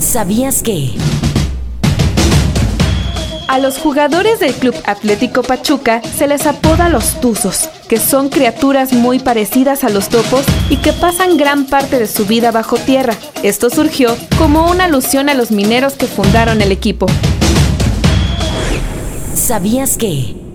¿Sabías que? A los jugadores del Club Atlético Pachuca se les apoda los Tuzos, que son criaturas muy parecidas a los topos y que pasan gran parte de su vida bajo tierra. Esto surgió como una alusión a los mineros que fundaron el equipo. ¿Sabías que?